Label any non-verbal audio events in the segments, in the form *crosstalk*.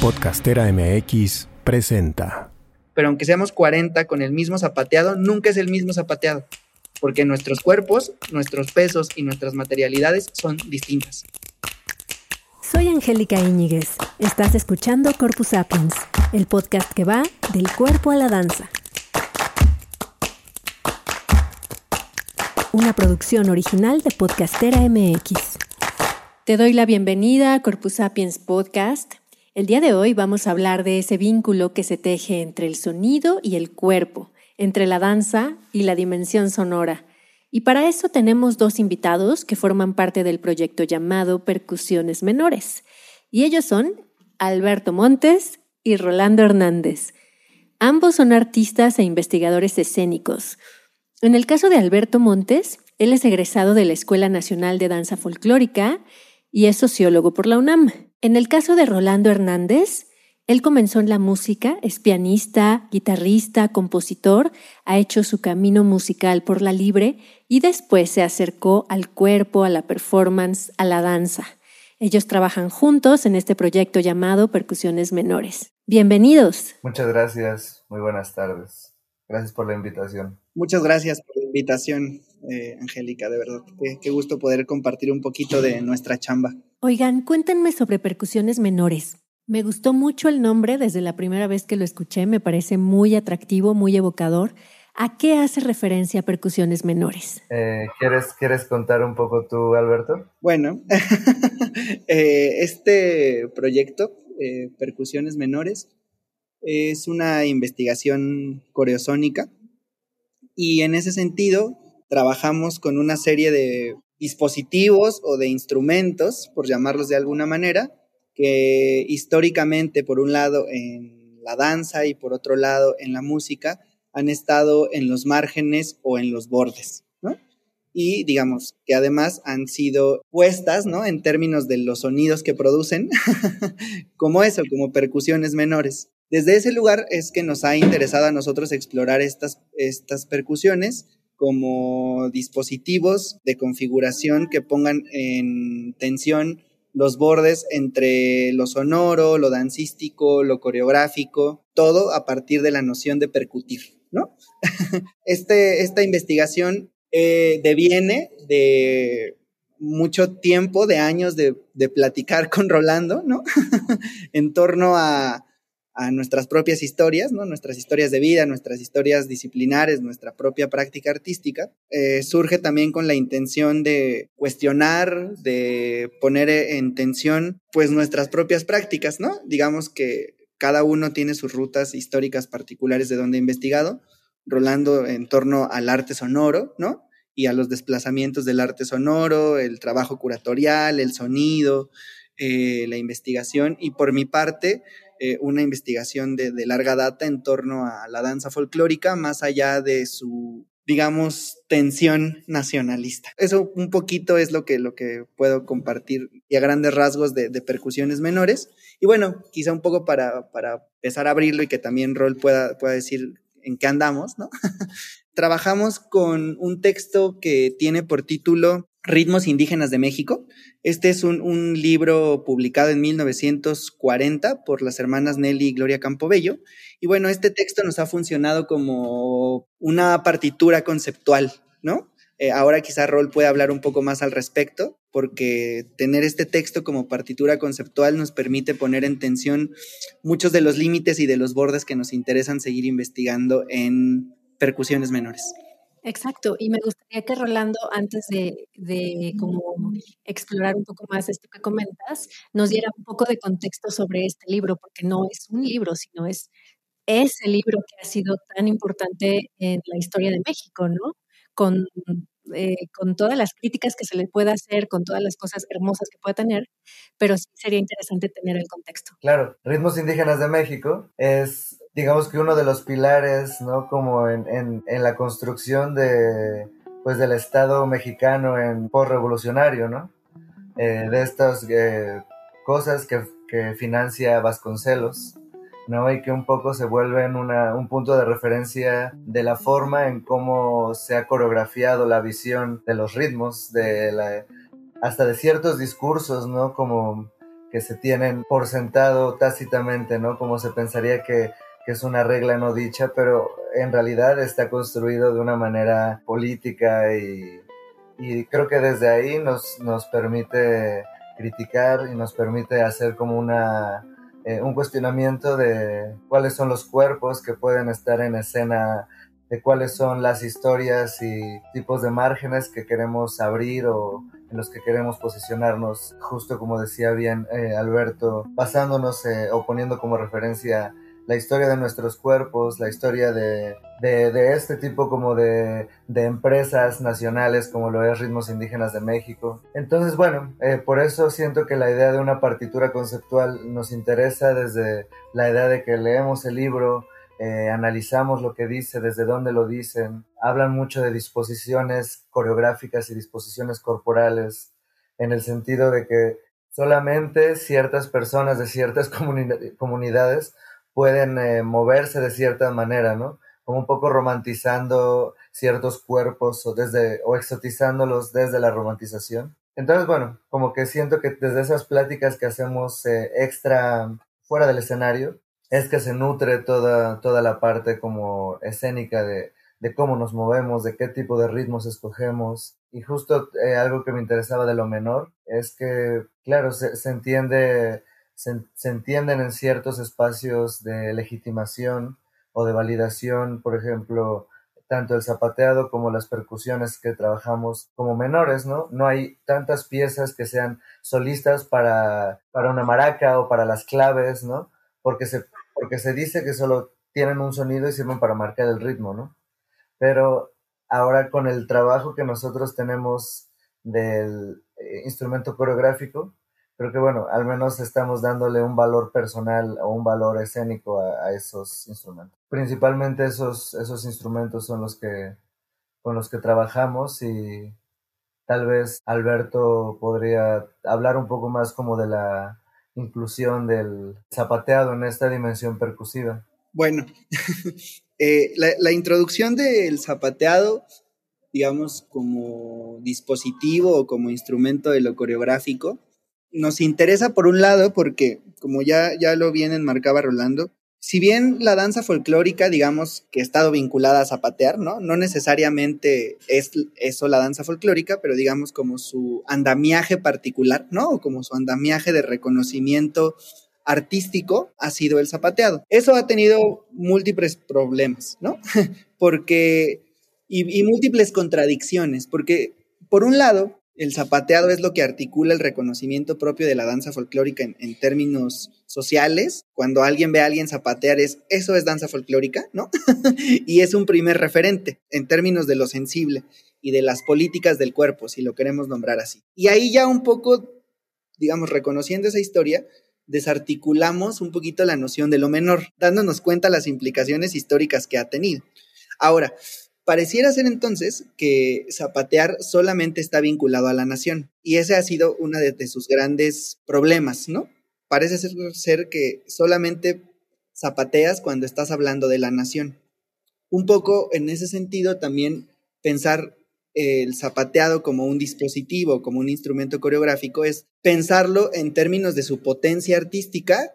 Podcastera MX presenta. Pero aunque seamos 40 con el mismo zapateado, nunca es el mismo zapateado, porque nuestros cuerpos, nuestros pesos y nuestras materialidades son distintas. Soy Angélica Íñiguez. Estás escuchando Corpus Sapiens, el podcast que va del cuerpo a la danza. Una producción original de Podcastera MX. Te doy la bienvenida a Corpus Sapiens Podcast. El día de hoy vamos a hablar de ese vínculo que se teje entre el sonido y el cuerpo, entre la danza y la dimensión sonora. Y para eso tenemos dos invitados que forman parte del proyecto llamado Percusiones Menores. Y ellos son Alberto Montes y Rolando Hernández. Ambos son artistas e investigadores escénicos. En el caso de Alberto Montes, él es egresado de la Escuela Nacional de Danza Folclórica y es sociólogo por la UNAM. En el caso de Rolando Hernández, él comenzó en la música, es pianista, guitarrista, compositor, ha hecho su camino musical por la libre y después se acercó al cuerpo, a la performance, a la danza. Ellos trabajan juntos en este proyecto llamado Percusiones Menores. Bienvenidos. Muchas gracias, muy buenas tardes. Gracias por la invitación. Muchas gracias por la invitación, eh, Angélica, de verdad. qué gusto poder compartir un poquito de nuestra chamba. Oigan, cuéntenme sobre percusiones menores. Me gustó mucho el nombre desde la primera vez que lo escuché, me parece muy atractivo, muy evocador. ¿A qué hace referencia percusiones menores? Eh, ¿quieres, ¿Quieres contar un poco tú, Alberto? Bueno, *laughs* eh, este proyecto, eh, Percusiones Menores, es una investigación coreosónica y en ese sentido trabajamos con una serie de dispositivos o de instrumentos, por llamarlos de alguna manera, que históricamente, por un lado, en la danza y por otro lado, en la música, han estado en los márgenes o en los bordes, ¿no? Y digamos que además han sido puestas, ¿no? En términos de los sonidos que producen, *laughs* como eso, como percusiones menores. Desde ese lugar es que nos ha interesado a nosotros explorar estas, estas percusiones como dispositivos de configuración que pongan en tensión los bordes entre lo sonoro, lo dancístico, lo coreográfico, todo a partir de la noción de percutir, ¿no? *laughs* este, esta investigación eh, deviene de mucho tiempo, de años de, de platicar con Rolando, ¿no? *laughs* en torno a, a nuestras propias historias, ¿no? nuestras historias de vida, nuestras historias disciplinares, nuestra propia práctica artística, eh, surge también con la intención de cuestionar, de poner en tensión pues nuestras propias prácticas, ¿no? Digamos que cada uno tiene sus rutas históricas particulares de donde ha investigado, rolando en torno al arte sonoro, ¿no? Y a los desplazamientos del arte sonoro, el trabajo curatorial, el sonido, eh, la investigación. Y por mi parte, eh, una investigación de, larga data en torno a la danza folclórica, más allá de su, digamos, tensión nacionalista. Eso un poquito es lo que, lo que puedo compartir y a grandes rasgos de, percusiones menores. Y bueno, quizá un poco para, para empezar a abrirlo y que también Rol pueda, pueda decir en qué andamos, ¿no? *laughs* Trabajamos con un texto que tiene por título Ritmos Indígenas de México. Este es un, libro publicado en 1940 por las hermanas Nelly y Gloria Campobello. Y bueno, este texto nos ha funcionado como una partitura conceptual, ¿no? Eh, ahora quizá Rol puede hablar un poco más al respecto, porque tener este texto como partitura conceptual nos permite poner en tensión muchos de los límites y de los bordes que nos interesan seguir investigando en percusiones menores. Exacto, y me gustaría que Rolando, antes de, de, como explorar un poco más esto que comentas, nos diera un poco de contexto sobre este libro, porque no es un libro, sino es ese libro que ha sido tan importante en la historia de México, ¿no? Con, eh, con todas las críticas que se le pueda hacer, con todas las cosas hermosas que pueda tener, pero sí sería interesante tener el contexto. Claro, Ritmos Indígenas de México es digamos que uno de los pilares, ¿no? Como en, en, en la construcción de, pues, del Estado mexicano en post-revolucionario, ¿no? Eh, de estas eh, cosas que, que, financia Vasconcelos, ¿no? Y que un poco se vuelven una, un punto de referencia de la forma en cómo se ha coreografiado la visión de los ritmos, de la, hasta de ciertos discursos, ¿no? Como que se tienen por sentado tácitamente, ¿no? Como se pensaría que, que es una regla no dicha, pero en realidad está construido de una manera política y, y creo que desde ahí nos, nos permite criticar y nos permite hacer como una, eh, un cuestionamiento de cuáles son los cuerpos que pueden estar en escena, de cuáles son las historias y tipos de márgenes que queremos abrir o en los que queremos posicionarnos, justo como decía bien eh, Alberto, basándonos eh, o poniendo como referencia la historia de nuestros cuerpos, la historia de, de, este tipo como de, de, empresas nacionales como lo es Ritmos Indígenas de México. Entonces, bueno, eh, por eso siento que la idea de una partitura conceptual nos interesa desde la idea de que leemos el libro, eh, analizamos lo que dice, desde dónde lo dicen, hablan mucho de disposiciones coreográficas y disposiciones corporales, en el sentido de que solamente ciertas personas de ciertas comunidades pueden eh, moverse de cierta manera, ¿no? Como un poco romantizando ciertos cuerpos o, desde, o exotizándolos desde la romantización. Entonces, bueno, como que siento que desde esas pláticas que hacemos eh, extra fuera del escenario, es que se nutre toda, toda la parte como escénica de, de cómo nos movemos, de qué tipo de ritmos escogemos. Y justo eh, algo que me interesaba de lo menor es que, claro, se, se entiende, se, entienden en ciertos espacios de legitimación o de validación, por ejemplo, tanto el zapateado como las percusiones que trabajamos como menores, ¿no? No hay tantas piezas que sean solistas para, para una maraca o para las claves, ¿no? Porque se porque se dice que solo tienen un sonido y sirven para marcar el ritmo, ¿no? Pero ahora con el trabajo que nosotros tenemos del eh, instrumento coreográfico, creo que bueno, al menos estamos dándole un valor personal o un valor escénico a, esos instrumentos. Principalmente esos, esos instrumentos son los que con los que trabajamos y tal vez Alberto podría hablar un poco más como de la inclusión del zapateado en esta dimensión percusiva? Bueno, *laughs* eh, la, introducción del zapateado, digamos, como dispositivo o como instrumento de lo coreográfico, nos interesa por un lado porque, como ya, ya lo bien enmarcaba Rolando, si bien la danza folclórica, digamos, que ha estado vinculada a zapatear, ¿no? No necesariamente es eso la danza folclórica, pero digamos como su andamiaje particular, ¿no? O como su andamiaje de reconocimiento artístico ha sido el zapateado. Eso ha tenido múltiples problemas, ¿no? *laughs* porque, y, y múltiples contradicciones, porque por un lado, el zapateado es lo que articula el reconocimiento propio de la danza folclórica en, términos sociales. Cuando alguien ve a alguien zapatear es, eso es danza folclórica, ¿no? *laughs* y es un primer referente en términos de lo sensible y de las políticas del cuerpo, si lo queremos nombrar así. Y ahí ya un poco, digamos, reconociendo esa historia, desarticulamos un poquito la noción de lo menor, dándonos cuenta las implicaciones históricas que ha tenido. Ahora, Pareciera ser entonces que zapatear solamente está vinculado a la nación y ese ha sido uno de, sus grandes problemas, ¿no? Parece ser, que solamente zapateas cuando estás hablando de la nación. Un poco en ese sentido también pensar el zapateado como un dispositivo, como un instrumento coreográfico, es pensarlo en términos de su potencia artística,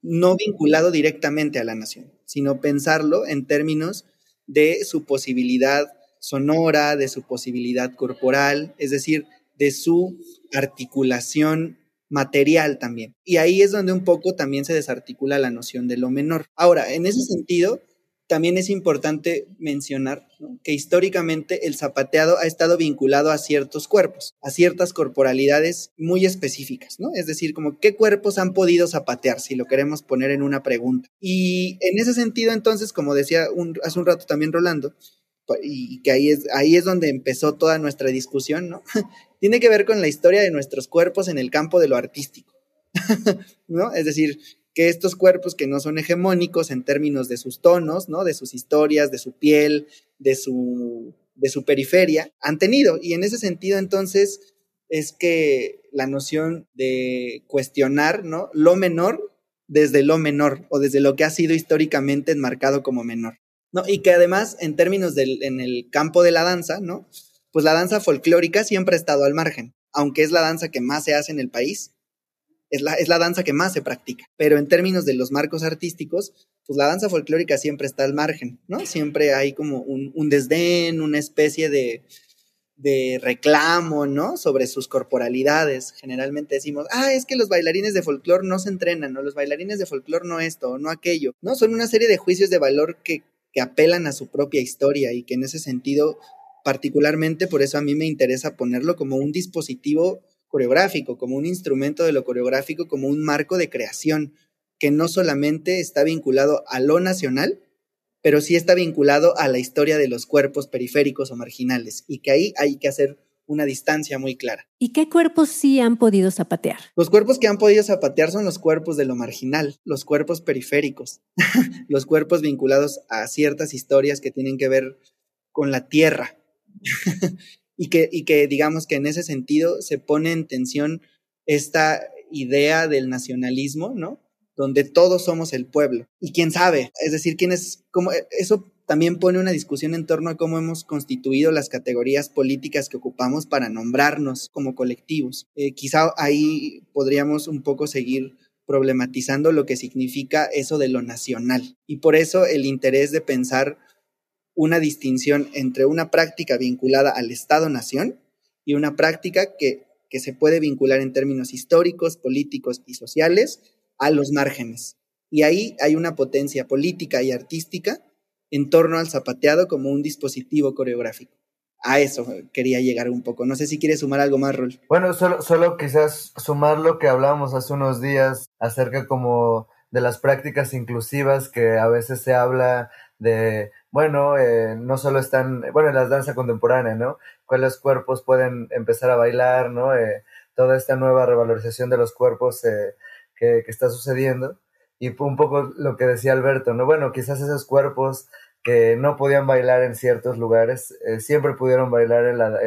no vinculado directamente a la nación, sino pensarlo en términos de su posibilidad sonora, de su posibilidad corporal, es decir, de su articulación material también. Y ahí es donde un poco también se desarticula la noción de lo menor. Ahora, en ese sentido, también es importante mencionar que históricamente el zapateado ha estado vinculado a ciertos cuerpos, a ciertas corporalidades muy específicas, ¿no? Es decir, como qué cuerpos han podido zapatear, si lo queremos poner en una pregunta. Y en ese sentido, entonces, como decía hace un rato también Rolando, y que ahí es, ahí es donde empezó toda nuestra discusión. *laughs* Tiene que ver con la historia de nuestros cuerpos en el campo de lo artístico. *laughs* Es decir, que estos cuerpos que no son hegemónicos en términos de sus tonos, ¿no? De sus historias, de su piel, de su, de su periferia, han tenido. Y en ese sentido, entonces, es que la noción de cuestionar, ¿no? Lo menor desde lo menor o desde lo que ha sido históricamente enmarcado como menor. ¿no? Y que además, en términos del en el campo de la danza, ¿no? Pues la danza folclórica siempre ha estado al margen, aunque es la danza que más se hace en el país, es la, es la danza que más se practica. Pero en términos de los marcos artísticos, pues la danza folclórica siempre está al margen, ¿no? Siempre hay como un, un desdén, una especie de, de reclamo, ¿no? Sobre sus corporalidades. Generalmente decimos, ah, es que los bailarines de folclore no se entrenan, o los bailarines de folclore no esto, o no aquello, ¿no? Son una serie de juicios de valor que, que apelan a su propia historia y que en ese sentido, particularmente por eso a mí me interesa ponerlo como un dispositivo coreográfico, como un instrumento de lo coreográfico, como un marco de creación que no solamente está vinculado a lo nacional, pero sí está vinculado a la historia de los cuerpos periféricos o marginales y que ahí hay que hacer una distancia muy clara. ¿Y qué cuerpos sí han podido zapatear? Los cuerpos que han podido zapatear son los cuerpos de lo marginal, los cuerpos periféricos, *laughs* los cuerpos vinculados a ciertas historias que tienen que ver con la tierra, *laughs* y, que, y que digamos que en ese sentido se pone en tensión esta idea del nacionalismo, ¿no? Donde todos somos el pueblo. Y quién sabe, es decir, quién es, como, eso también pone una discusión en torno a cómo hemos constituido las categorías políticas que ocupamos para nombrarnos como colectivos. Eh, quizá ahí podríamos un poco seguir problematizando lo que significa eso de lo nacional. Y por eso el interés de pensar una distinción entre una práctica vinculada al Estado-Nación y una práctica que, que se puede vincular en términos históricos, políticos y sociales a los márgenes. Y ahí hay una potencia política y artística en torno al zapateado como un dispositivo coreográfico. A eso quería llegar un poco. No sé si quieres sumar algo más, Rol. Bueno, solo, solo quizás sumar lo que hablábamos hace unos días acerca como de las prácticas inclusivas que a veces se habla de bueno, eh, no solo están, bueno, en la danza contemporánea, ¿no? Cuáles cuerpos pueden empezar a bailar, ¿no? Eh, toda esta nueva revalorización de los cuerpos eh, que, que, está sucediendo. Y un poco lo que decía Alberto, ¿no? Bueno, quizás esos cuerpos que no podían bailar en ciertos lugares, siempre pudieron bailar en la,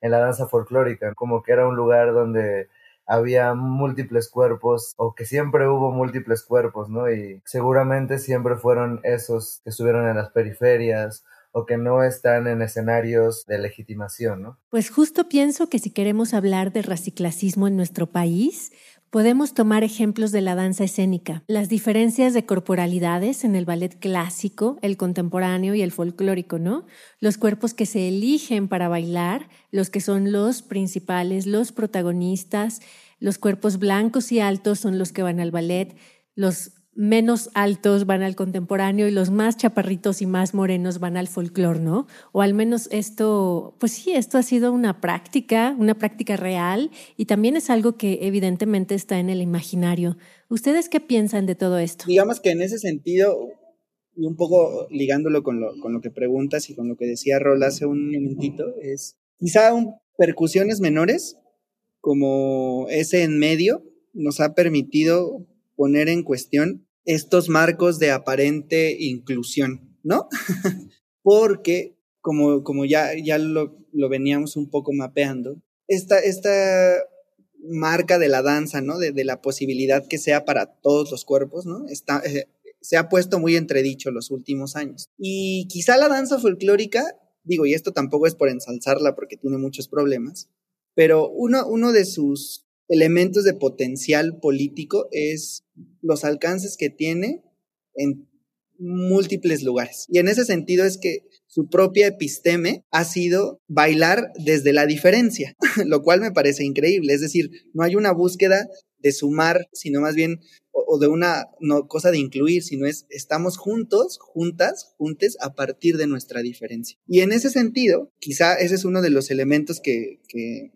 en la danza folclórica, como que era un lugar donde había múltiples cuerpos o que siempre hubo múltiples cuerpos, ¿no? Y seguramente siempre fueron esos que estuvieron en las periferias o que no están en escenarios de legitimación, ¿no? Pues justo pienso que si queremos hablar de raciclasismo en nuestro país, Podemos tomar ejemplos de la danza escénica, las diferencias de corporalidades en el ballet clásico, el contemporáneo y el folclórico, ¿no? Los cuerpos que se eligen para bailar, los que son los principales, los protagonistas, los cuerpos blancos y altos son los que van al ballet, los menos altos van al contemporáneo y los más chaparritos y más morenos van al folclore, ¿no? O al menos esto, pues sí, esto ha sido una práctica, una práctica real y también es algo que evidentemente está en el imaginario. ¿Ustedes qué piensan de todo esto? Digamos que en ese sentido, y un poco ligándolo con lo, con lo que preguntas y con lo que decía Rol hace un momentito, es quizá un, percusiones menores, como ese en medio, nos ha permitido poner en cuestión estos marcos de aparente inclusión, ¿no? *laughs* Porque, como, como ya, ya lo, lo, veníamos un poco mapeando, esta, esta marca de la danza, ¿no? De, de, la posibilidad que sea para todos los cuerpos, ¿no? Está, eh, se ha puesto muy entredicho los últimos años. Y quizá la danza folclórica, digo, y esto tampoco es por ensalzarla porque tiene muchos problemas, pero uno, uno de sus elementos de potencial político es los alcances que tiene en múltiples lugares. Y en ese sentido es que su propia episteme ha sido bailar desde la diferencia, *laughs* lo cual me parece increíble. Es decir, no hay una búsqueda de sumar, sino más bien, o, de una no, cosa de incluir, sino es estamos juntos, juntas, juntes a partir de nuestra diferencia. Y en ese sentido, quizá ese es uno de los elementos que, que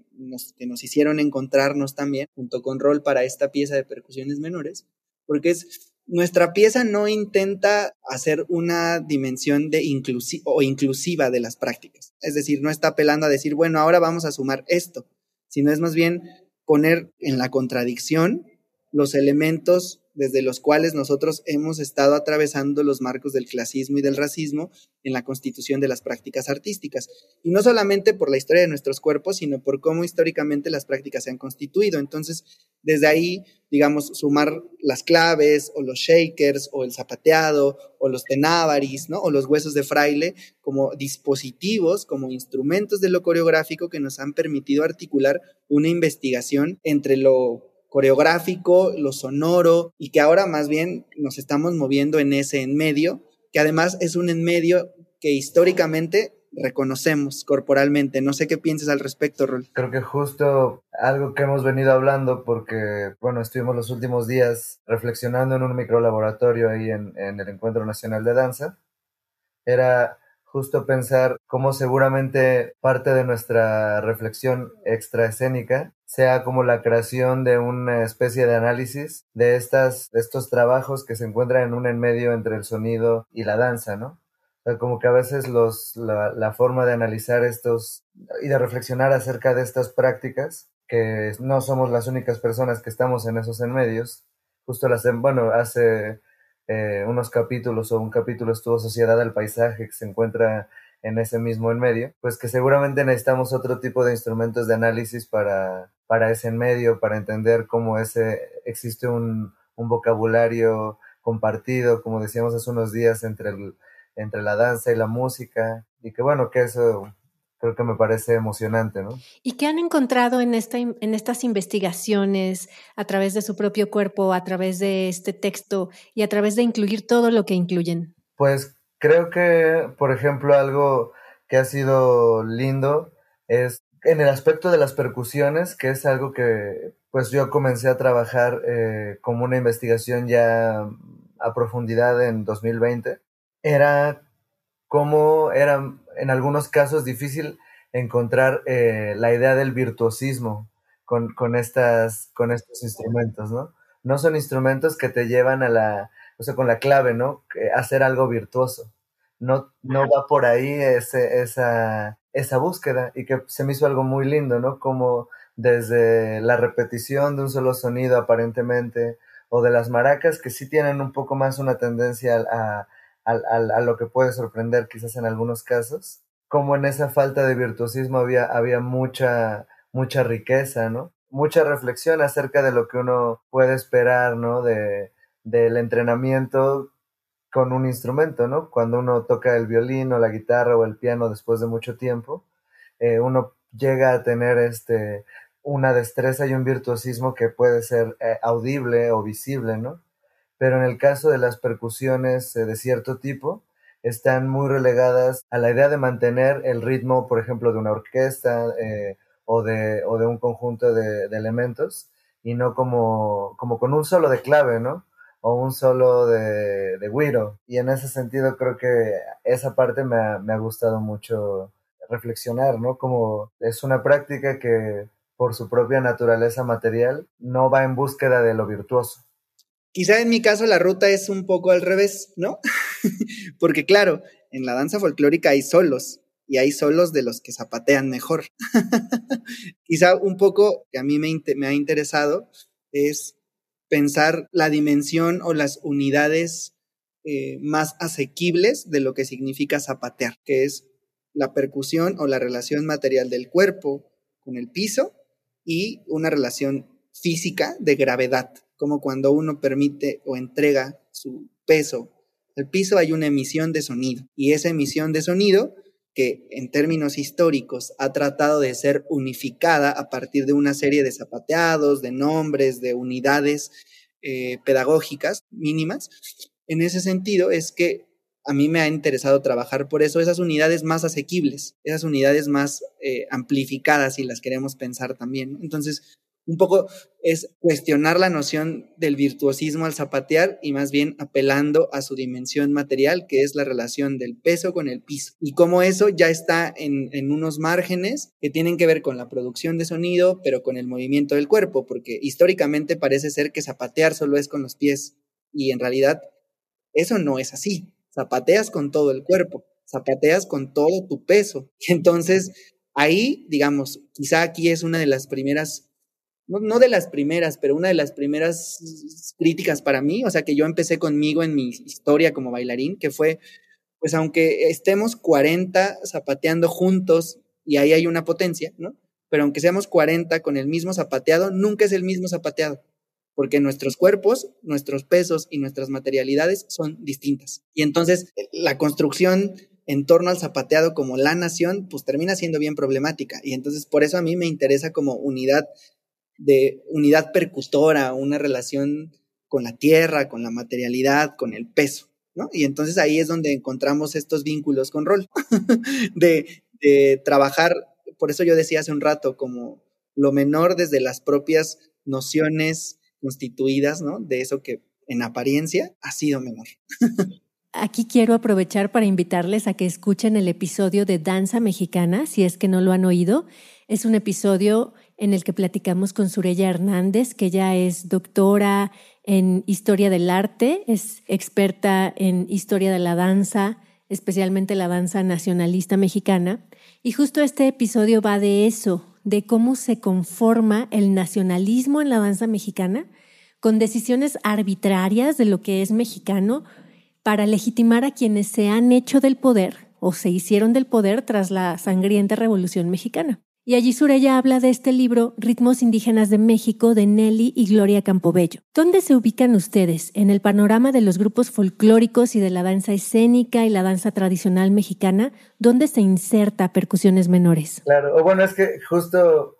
que nos hicieron encontrarnos también, junto con Rol, para esta pieza de percusiones menores, porque es nuestra pieza no intenta hacer una dimensión de inclusi o inclusiva de las prácticas. Es decir, no está apelando a decir, bueno, ahora vamos a sumar esto, sino es más bien poner en la contradicción los elementos desde los cuales nosotros hemos estado atravesando los marcos del clasismo y del racismo en la constitución de las prácticas artísticas. Y no solamente por la historia de nuestros cuerpos, sino por cómo históricamente las prácticas se han constituido. Entonces, desde ahí, digamos, sumar las claves o los shakers o el zapateado o los tenábaris, ¿no? O los huesos de fraile como dispositivos, como instrumentos de lo coreográfico que nos han permitido articular una investigación entre lo coreográfico, lo sonoro, y que ahora más bien nos estamos moviendo en ese en medio, que además es un en medio que históricamente reconocemos corporalmente. No sé qué piensas al respecto, Rol. Creo que justo algo que hemos venido hablando porque, bueno, estuvimos los últimos días reflexionando en un microlaboratorio ahí en, en el Encuentro Nacional de Danza, era justo pensar cómo seguramente parte de nuestra reflexión extraescénica sea como la creación de una especie de análisis de, estas, de estos trabajos que se encuentran en un en medio entre el sonido y la danza, ¿no? como que a veces los, la, la, forma de analizar estos y de reflexionar acerca de estas prácticas, que no somos las únicas personas que estamos en esos enmedios, justo las, bueno, hace eh, unos capítulos o un capítulo estuvo Sociedad del Paisaje que se encuentra en ese mismo en medio, pues que seguramente necesitamos otro tipo de instrumentos de análisis para, para ese en medio, para entender cómo ese, existe un, un vocabulario compartido, como decíamos hace unos días, entre el, entre la danza y la música, y que bueno, que eso creo que me parece emocionante, ¿no? ¿Y qué han encontrado en, esta, en estas investigaciones a través de su propio cuerpo, a través de este texto y a través de incluir todo lo que incluyen? Pues creo que, por ejemplo, algo que ha sido lindo es en el aspecto de las percusiones, que es algo que pues yo comencé a trabajar eh, como una investigación ya a profundidad en 2020 era cómo era en algunos casos difícil encontrar eh, la idea del virtuosismo con, con, estas, con estos instrumentos, ¿no? No son instrumentos que te llevan a la, o sea, con la clave, ¿no? hacer algo virtuoso. No, no va por ahí ese, esa, esa búsqueda y que se me hizo algo muy lindo, ¿no? Como desde la repetición de un solo sonido aparentemente, o de las maracas que sí tienen un poco más una tendencia a, a, lo que puede sorprender quizás en algunos casos, como en esa falta de virtuosismo había, había mucha, mucha riqueza, ¿no? Mucha reflexión acerca de lo que uno puede esperar, ¿no? De, del entrenamiento con un instrumento, ¿no? Cuando uno toca el violín o la guitarra o el piano después de mucho tiempo, eh, uno llega a tener este, una destreza y un virtuosismo que puede ser eh, audible o visible, ¿no? pero en el caso de las percusiones eh, de cierto tipo, están muy relegadas a la idea de mantener el ritmo, por ejemplo, de una orquesta o, de, o de un conjunto de, elementos, y no como, como con un solo de clave, ¿no? O un solo de, de güiro. Y en ese sentido creo que esa parte me ha, me ha gustado mucho reflexionar, ¿no? Como es una práctica que por su propia naturaleza material no va en búsqueda de lo virtuoso, Quizá en mi caso la ruta es un poco al revés, ¿no? *laughs* Porque claro, en la danza folclórica hay solos y hay solos de los que zapatean mejor. *laughs* Quizá un poco que a mí me, ha interesado es pensar la dimensión o las unidades eh, más asequibles de lo que significa zapatear, que es la percusión o la relación material del cuerpo con el piso y una relación física de gravedad como cuando uno permite o entrega su peso. Al piso hay una emisión de sonido y esa emisión de sonido que en términos históricos ha tratado de ser unificada a partir de una serie de zapateados, de nombres, de unidades eh, pedagógicas mínimas. En ese sentido es que a mí me ha interesado trabajar por eso, esas unidades más asequibles, esas unidades más eh, amplificadas, si las queremos pensar también. Entonces, un poco es cuestionar la noción del virtuosismo al zapatear y más bien apelando a su dimensión material, que es la relación del peso con el piso. Y cómo eso ya está en, en, unos márgenes que tienen que ver con la producción de sonido, pero con el movimiento del cuerpo, porque históricamente parece ser que zapatear solo es con los pies y en realidad eso no es así. Zapateas con todo el cuerpo, zapateas con todo tu peso. *laughs* Entonces, ahí, digamos, quizá aquí es una de las primeras no, de las primeras, pero una de las primeras críticas para mí, o sea, que yo empecé conmigo en mi historia como bailarín, que fue, pues aunque estemos 40 zapateando juntos y ahí hay una potencia, ¿no? Pero aunque seamos 40 con el mismo zapateado, nunca es el mismo zapateado, porque nuestros cuerpos, nuestros pesos y nuestras materialidades son distintas. Y entonces la construcción en torno al zapateado como la nación, pues termina siendo bien problemática. Y entonces por eso a mí me interesa como unidad de unidad percutora, una relación con la tierra, con la materialidad, con el peso. Y entonces ahí es donde encontramos estos vínculos con rol, *laughs* de, de trabajar, por eso yo decía hace un rato, como lo menor desde las propias nociones constituidas, ¿no? De eso que en apariencia ha sido menor. Aquí quiero aprovechar para invitarles a que escuchen el episodio de Danza Mexicana, si es que no lo han oído. Es un episodio en el que platicamos con Surella Hernández, que ya es doctora en historia del arte, es experta en historia de la danza, especialmente la danza nacionalista mexicana. Y justo este episodio va de eso, de cómo se conforma el nacionalismo en la danza mexicana con decisiones arbitrarias de lo que es mexicano para legitimar a quienes se han hecho del poder o se hicieron del poder tras la sangrienta Revolución Mexicana. Y allí Surella habla de este libro Ritmos Indígenas de México de Nelly y Gloria Campobello. ¿Dónde se ubican ustedes en el panorama de los grupos folclóricos y de la danza escénica y la danza tradicional mexicana? ¿Dónde se inserta percusiones menores? Claro, bueno, es que justo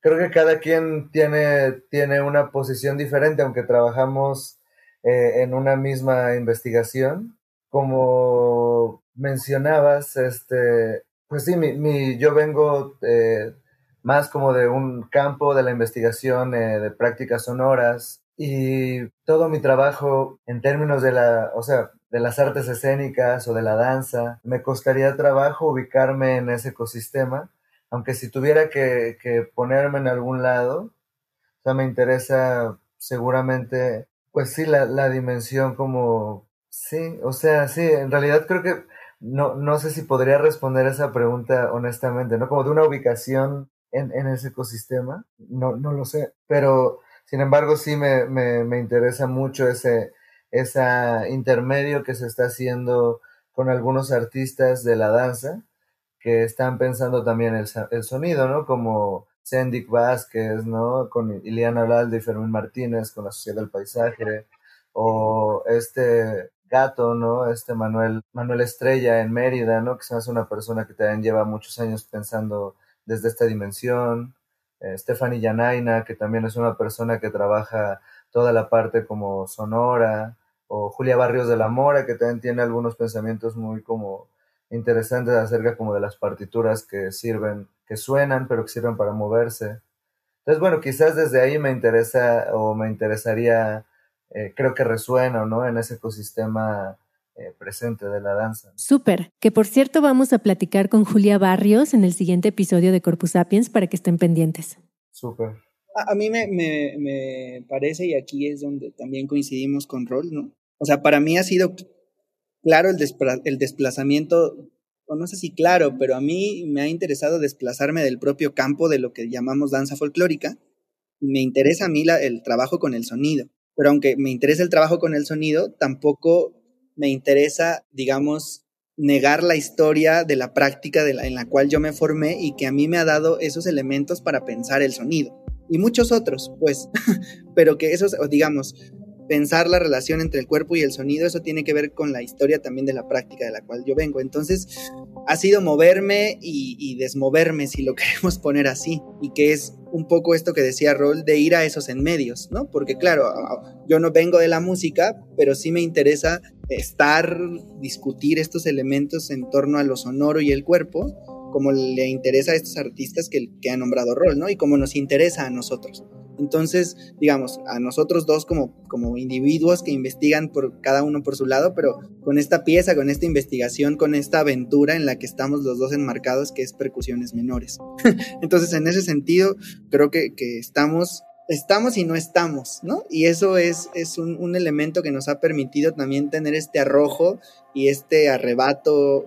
creo que cada quien tiene, tiene una posición diferente, aunque trabajamos eh, en una misma investigación. Como mencionabas, este, pues sí, mi, yo vengo eh, más como de un campo de la investigación eh, de prácticas sonoras y todo mi trabajo en términos de la, o sea, de las artes escénicas o de la danza, me costaría trabajo ubicarme en ese ecosistema, aunque si tuviera que, que ponerme en algún lado, o sea, me interesa seguramente pues sí, la, la dimensión como, sí, o sea, sí, en realidad creo que no, no sé si podría responder esa pregunta honestamente, ¿no? Como de una ubicación en, en ese ecosistema, no, no lo sé, pero sin embargo sí me, me, me interesa mucho ese, intermedio que se está haciendo con algunos artistas de la danza que están pensando también el, el sonido, ¿no? Como Sendik Vázquez, ¿no? Con Ileana Olalde y Fermín Martínez, con la Sociedad del Paisaje, o este gato, ¿no? Este Manuel, Manuel Estrella en Mérida, ¿no? Que se hace una persona que también lleva muchos años pensando desde esta dimensión. Eh, Stephanie Yanaina, que también es una persona que trabaja toda la parte como sonora, o Julia Barrios de la Mora, que también tiene algunos pensamientos muy como interesantes acerca como de las partituras que sirven, que suenan, pero que sirven para moverse. Entonces, bueno, quizás desde ahí me interesa o me interesaría, eh, creo que resuena, ¿no? En ese ecosistema eh, presente de la danza. Súper, que por cierto vamos a platicar con Julia Barrios en el siguiente episodio de Corpus Sapiens para que estén pendientes. Súper. A, mí me, me, me parece, y aquí es donde también coincidimos con Rol, ¿no? O sea, para mí ha sido claro el, el desplazamiento, o no sé si claro, pero a mí me ha interesado desplazarme del propio campo de lo que llamamos danza folclórica. Me interesa a mí la, el trabajo con el sonido, pero aunque me interesa el trabajo con el sonido, tampoco me interesa, digamos, negar la historia de la práctica en la cual yo me formé y que a mí me ha dado esos elementos para pensar el sonido. Y muchos otros, pues, *laughs* pero que esos, digamos, pensar la relación entre el cuerpo y el sonido, eso tiene que ver con la historia también de la práctica de la cual yo vengo. Entonces, ha sido moverme y, desmoverme, si lo *laughs* queremos poner así, y que es un poco esto que decía Rol, de ir a esos en medios, ¿no? Porque claro, yo no vengo de la música, pero sí me interesa estar, discutir estos elementos en torno a lo sonoro y el cuerpo, como le interesa a estos artistas que, que ha nombrado Rol, ¿no? Y como nos interesa a nosotros. Entonces, digamos, a nosotros dos como, como individuos que investigan por cada uno por su lado, pero con esta pieza, con esta investigación, con esta aventura en la que estamos los dos enmarcados, que es percusiones menores. *laughs* Entonces, en ese sentido, creo que, estamos estamos y no estamos, ¿no? Y eso es, es un, un, elemento que nos ha permitido también tener este arrojo y este arrebato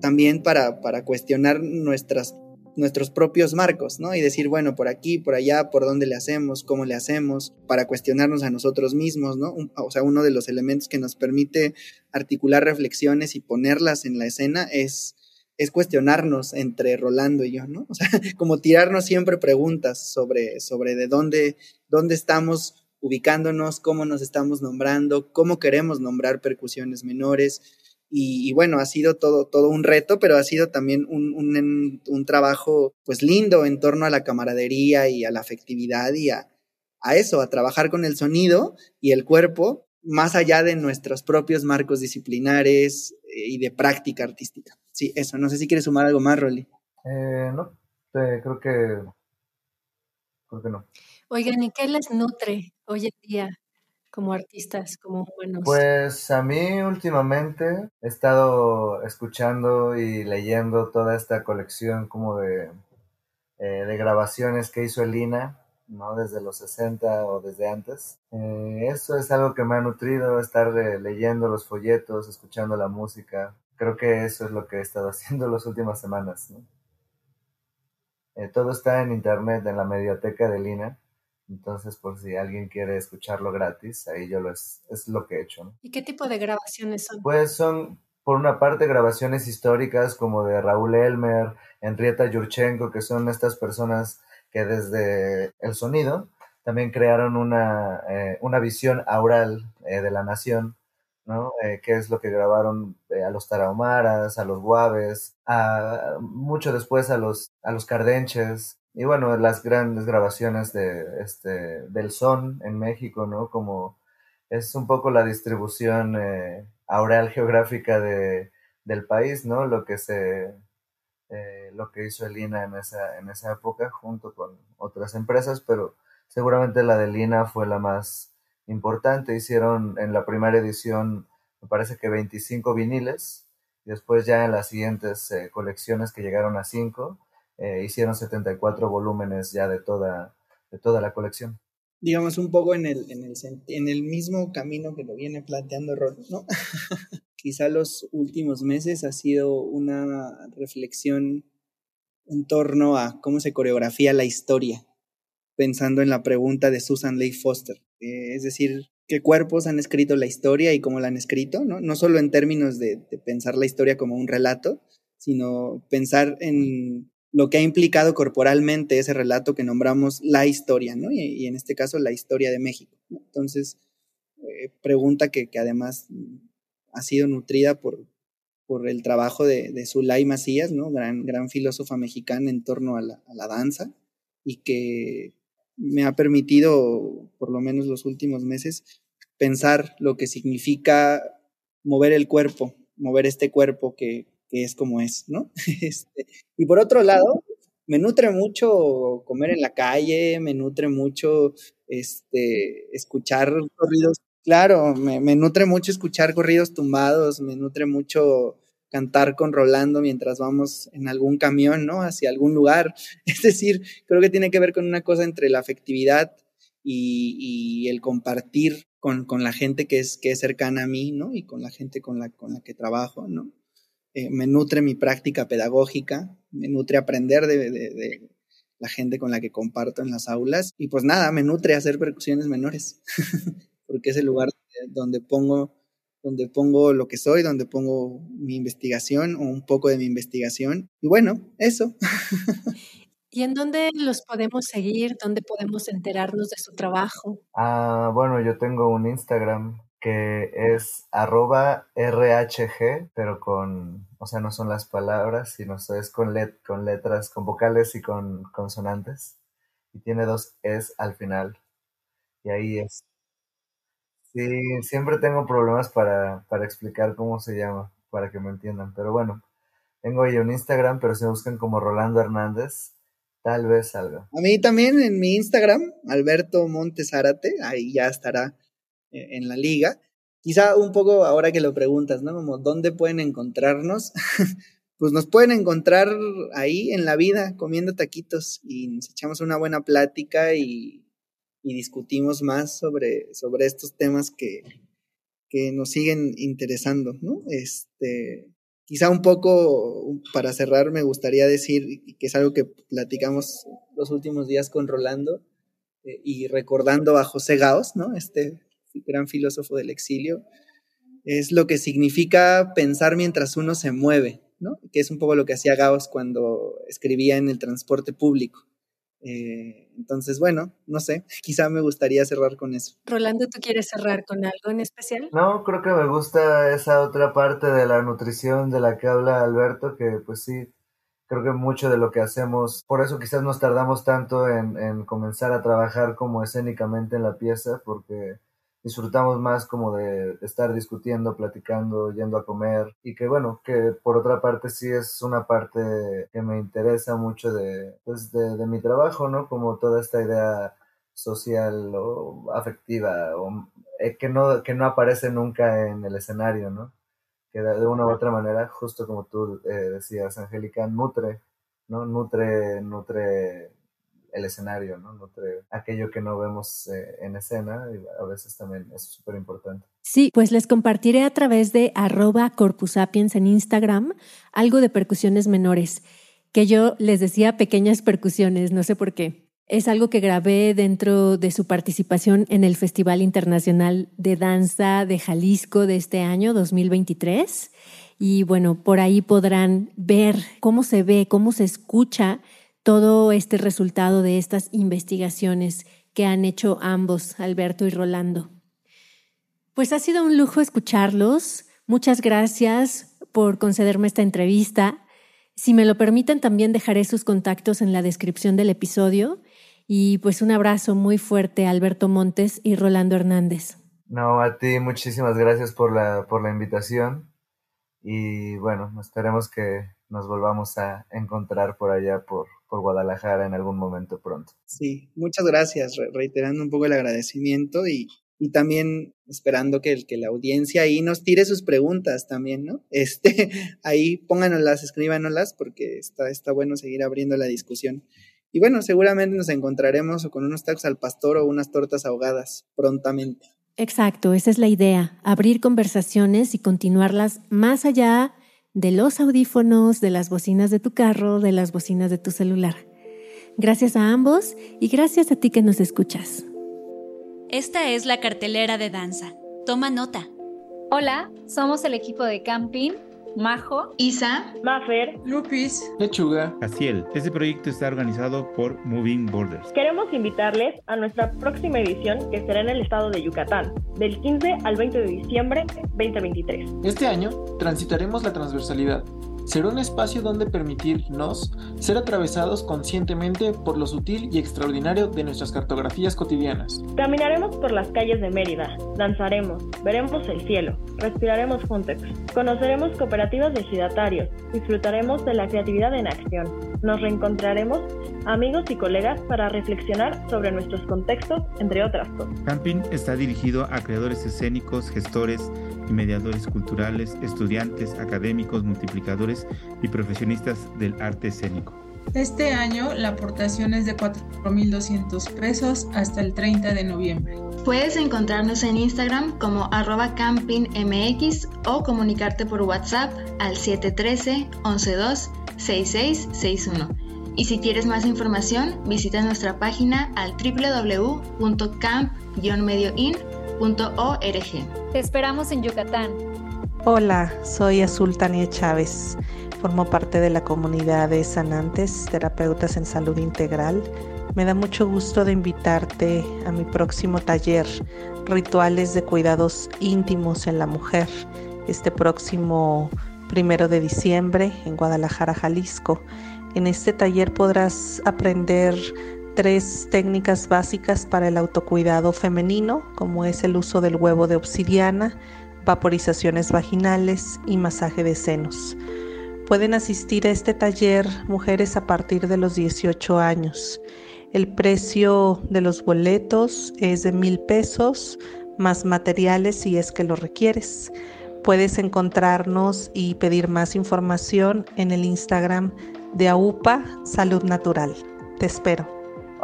también para, para cuestionar nuestras nuestros propios marcos, ¿no? Y decir, bueno, por aquí, por allá, por dónde le hacemos, cómo le hacemos, para cuestionarnos a nosotros mismos, ¿no? o sea, uno de los elementos que nos permite articular reflexiones y ponerlas en la escena es, es cuestionarnos entre Rolando y yo, ¿no? O sea, *laughs* como tirarnos siempre preguntas sobre, sobre de dónde, dónde estamos ubicándonos, cómo nos estamos nombrando, cómo queremos nombrar percusiones menores, Y, bueno, ha sido todo, todo un reto, pero ha sido también un, un, un, trabajo pues lindo en torno a la camaradería y a la afectividad y a, a eso, a trabajar con el sonido y el cuerpo más allá de nuestros propios marcos disciplinares eh, y de práctica artística. Sí, eso. No sé si quieres sumar algo más, Rolly. Eh, no, creo que creo que no. Oigan, ¿y qué les nutre hoy en día como artistas, como buenos? Pues a mí últimamente he estado escuchando y leyendo toda esta colección como de, eh, de grabaciones que hizo Elina ¿no? Desde los 60 o desde antes. Eh, eso es algo que me ha nutrido, estar eh, leyendo los folletos, escuchando la música. Creo que eso es lo que he estado *laughs* haciendo las últimas semanas, eh, todo está en internet, en la mediateca de Lina. Entonces, por si alguien quiere escucharlo gratis, ahí yo lo es, es lo que he hecho. ¿Y qué tipo de grabaciones son? Pues son, por una parte, grabaciones históricas como de Raúl Elmer, Henrietta Yurchenko, que son estas personas que desde el sonido también crearon una, eh, una visión aural eh, de la nación, ¿no? Eh, que es lo que grabaron a los tarahumaras, a los guaves, a, mucho después a los, a los cardenches, y bueno, las grandes grabaciones de, este, del son en México, ¿no? Como es un poco la distribución aural geográfica de, del país, ¿no? Lo que se eh, lo que hizo Elina en esa, en esa época junto con otras empresas, pero seguramente la de Lina fue la más importante. Hicieron en la primera edición, me parece que 25 viniles, y después ya en las siguientes eh, colecciones que llegaron a 5, eh, hicieron 74 volúmenes ya de toda, de toda la colección. Digamos un poco en el, en el, en el mismo camino que lo viene planteando Ron, ¿no? *laughs* quizá los últimos meses ha sido una reflexión en torno a cómo se coreografía la historia, pensando en la pregunta de Susan Leigh Foster, es decir, qué cuerpos han escrito la historia y cómo la han escrito, ¿no? No solo en términos de, pensar la historia como un relato, sino pensar en lo que ha implicado corporalmente ese relato que nombramos la historia, ¿no? Y, en este caso la historia de México. Entonces, eh, pregunta que, además ha sido nutrida por, por el trabajo de, de Zulay Macías, ¿no? Gran, gran filósofa mexicana en torno a la danza y que me ha permitido, por lo menos los últimos meses, pensar lo que significa mover el cuerpo, mover este cuerpo que, es como es, ¿no? *laughs* Este, y por otro lado, me nutre mucho comer en la calle, me nutre mucho este, escuchar corridos Claro, me, me, nutre mucho escuchar corridos tumbados, me nutre mucho cantar con Rolando mientras vamos en algún camión, ¿no? Hacia algún lugar. *laughs* Es decir, creo que tiene que ver con una cosa entre la afectividad y, y el compartir con, con, la gente que es, que es cercana a mí, ¿no? Y con la gente con la, con la que trabajo, ¿no? Eh, me nutre mi práctica pedagógica, me nutre aprender de, de, de la gente con la que comparto en las aulas y pues nada, me nutre hacer percusiones menores. *laughs* porque es el lugar donde pongo, donde pongo lo que soy, donde pongo mi investigación o un poco de mi investigación. Y bueno, eso. ¿Y en dónde los podemos seguir? ¿Dónde podemos enterarnos de su trabajo? Ah, bueno, yo tengo un Instagram que es arroba RHG, pero con, o sea, no son las palabras, sino es con, con letras, con vocales y con consonantes. Y tiene dos es al final. Y ahí es Sí, siempre tengo problemas para, para explicar cómo se llama, para que me entiendan. Pero bueno, tengo ahí un Instagram, pero si me buscan como Rolando Hernández, tal vez salga. A mí también en mi Instagram, Alberto Montes ahí ya estará en la liga. Quizá un poco ahora que lo preguntas, ¿no? Como, ¿dónde pueden encontrarnos? *laughs* pues nos pueden encontrar ahí en la vida comiendo taquitos y nos echamos una buena plática y y discutimos más sobre, sobre estos temas que, que nos siguen interesando, ¿no? Este, quizá un poco para cerrar me gustaría decir, que es algo que platicamos los últimos días con Rolando eh, y recordando a José Gaos, ¿no? Este gran filósofo del exilio, es lo que significa pensar mientras uno se mueve, ¿no? Que es un poco lo que hacía Gauss cuando escribía en el transporte público Eh, entonces, bueno, no sé, *laughs* quizá me gustaría cerrar con eso. Rolando, ¿tú quieres cerrar con algo en especial? No, creo que me gusta esa otra parte de la nutrición de la que habla Alberto, que pues sí, creo que mucho de lo que hacemos, por eso quizás nos tardamos tanto en, en comenzar a trabajar como escénicamente en la pieza, porque disfrutamos más como de, estar discutiendo, platicando, yendo a comer y que bueno, que por otra parte sí es una parte que me interesa mucho de, pues de, mi trabajo, ¿no? Como toda esta idea social o afectiva o eh, que no, que no aparece nunca en el escenario, ¿no? Que de una u otra manera, justo como tú eh, decías, Angélica, nutre, ¿no? Nutre, nutre el escenario, ¿no? aquello que no vemos eh, en escena y a veces también es súper importante. Sí, pues les compartiré a través de arroba corpusapiens en Instagram algo de percusiones menores, que yo les decía pequeñas percusiones, no sé por qué. Es algo que grabé dentro de su participación en el Festival Internacional de Danza de Jalisco de este año 2023. Y bueno, por ahí podrán ver cómo se ve, cómo se escucha todo este resultado de estas investigaciones que han hecho ambos, Alberto y Rolando. Pues ha sido un lujo escucharlos. Muchas gracias por concederme esta entrevista. Si me lo permiten, también dejaré sus contactos en la descripción del episodio. Y pues un abrazo muy fuerte a Alberto Montes y Rolando Hernández. No, a ti muchísimas gracias por la, por la invitación. Y bueno, esperemos que nos volvamos a encontrar por allá, por, por Guadalajara en algún momento pronto. Sí, muchas gracias, reiterando un poco el agradecimiento y, y también esperando que, que la audiencia ahí nos tire sus preguntas también, ¿no? *laughs* Este, ahí pónganoslas, escríbanoslas, porque está, está bueno seguir abriendo la discusión. Y bueno, seguramente nos encontraremos o con unos tacos al pastor o unas tortas ahogadas prontamente. Exacto, esa es la idea, abrir conversaciones y continuarlas más allá de los audífonos, de las bocinas de tu carro, de las bocinas de tu celular. Gracias a ambos y gracias a ti que nos escuchas. Esta es la cartelera de danza. Toma nota. Hola, somos el equipo de camping Majo, Isa, Maffer, Lupis, Lechuga, Castiel. Este proyecto está organizado por Moving Borders. Queremos invitarles a nuestra próxima edición que será en el estado de Yucatán, del 15 al 20 de diciembre 2023. Este año transitaremos la transversalidad será un espacio donde permitirnos ser atravesados conscientemente por lo sutil y extraordinario de nuestras cartografías cotidianas. Caminaremos por las calles de Mérida, danzaremos, veremos el cielo, respiraremos juntos, conoceremos cooperativas de ejidatarios, disfrutaremos de la creatividad en acción, nos reencontraremos amigos y colegas para reflexionar sobre nuestros contextos, entre otras cosas. Camping está dirigido a creadores escénicos, gestores mediadores culturales, estudiantes, académicos, multiplicadores y profesionistas del arte escénico. Este año la aportación es de 4.200 pesos hasta el 30 de noviembre. Puedes encontrarnos en Instagram como arroba campingmx o comunicarte por WhatsApp al 713-112-6661. Y si quieres más información, visita nuestra página al Te esperamos en Yucatán. Hola, soy Azul Tania Chávez. Formo parte de la comunidad de sanantes, terapeutas en salud integral. Me da mucho gusto de invitarte a mi próximo taller, Rituales de Cuidados Íntimos en la Mujer, este próximo primero de diciembre en Guadalajara, Jalisco. En este taller podrás aprender tres técnicas básicas para el autocuidado femenino, como es el uso del huevo de obsidiana, vaporizaciones vaginales y masaje de senos. Pueden asistir a este taller mujeres a partir de los 18 años. El precio de los boletos es de mil pesos, más materiales si es que lo requieres. Puedes encontrarnos y pedir más información en el Instagram de AUPA Salud Natural. Te espero.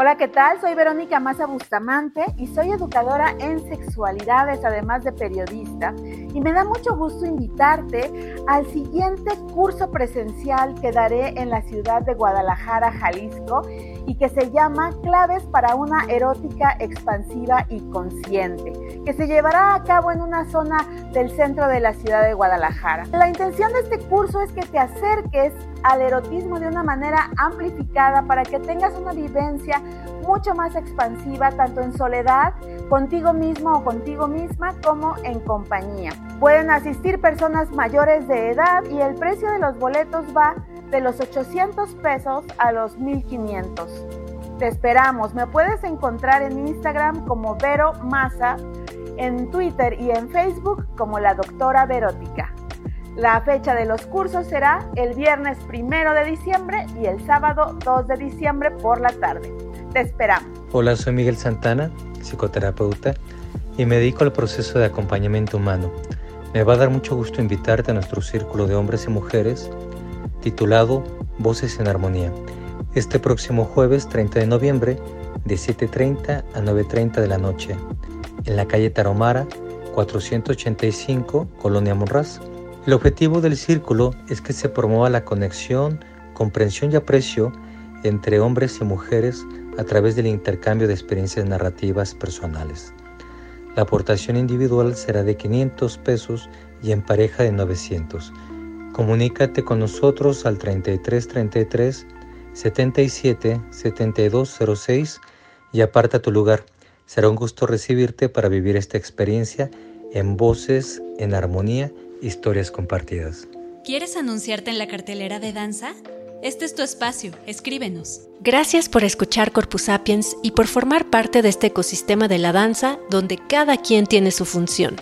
Hola, ¿qué tal? Soy Verónica Maza Bustamante y soy educadora en sexualidades, además de periodista. Y me da mucho gusto invitarte al siguiente curso presencial que daré en la ciudad de Guadalajara, Jalisco y que se llama Claves para una erótica expansiva y consciente, que se llevará a cabo en una zona del centro de la ciudad de Guadalajara. La intención de este curso es que te acerques al erotismo de una manera amplificada para que tengas una vivencia mucho más expansiva, tanto en soledad, contigo mismo o contigo misma, como en compañía. Pueden asistir personas mayores de edad y el precio de los boletos va de los 800 pesos a los 1500. Te esperamos, me puedes encontrar en Instagram como Vero Massa, en Twitter y en Facebook como la doctora Verótica. La fecha de los cursos será el viernes primero de diciembre y el sábado 2 de diciembre por la tarde. Te esperamos. Hola, soy Miguel Santana, psicoterapeuta, y me dedico al proceso de acompañamiento humano. Me va a dar mucho gusto invitarte a nuestro círculo de hombres y mujeres titulado Voces en Armonía. Este próximo jueves 30 de noviembre de 7.30 a 9.30 de la noche en la calle Taromara 485, Colonia Monraz. El objetivo del círculo es que se promueva la conexión, comprensión y aprecio entre hombres y mujeres a través del intercambio de experiencias narrativas personales. La aportación individual será de 500 pesos y en pareja de 900. Comunícate con nosotros al 3333 77 7206 y aparta tu lugar. Será un gusto recibirte para vivir esta experiencia en voces, en armonía, historias compartidas. ¿Quieres anunciarte en la cartelera de danza? Este es tu espacio, escríbenos. Gracias por escuchar Corpus Sapiens y por formar parte de este ecosistema de la danza donde cada quien tiene su función.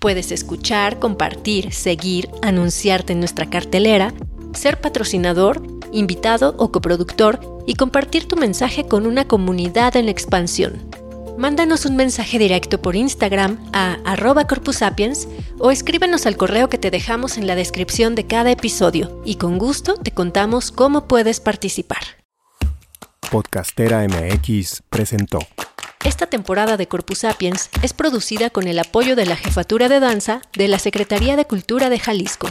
Puedes escuchar, compartir, seguir, anunciarte en nuestra cartelera, ser patrocinador, invitado o coproductor y compartir tu mensaje con una comunidad en expansión. Mándanos un mensaje directo por Instagram a arroba corpusapiens o escríbenos al correo que te dejamos en la descripción de cada episodio y con gusto te contamos cómo puedes participar. Podcastera MX presentó. Esta temporada de Corpus Sapiens es producida con el apoyo de la Jefatura de Danza de la Secretaría de Cultura de Jalisco.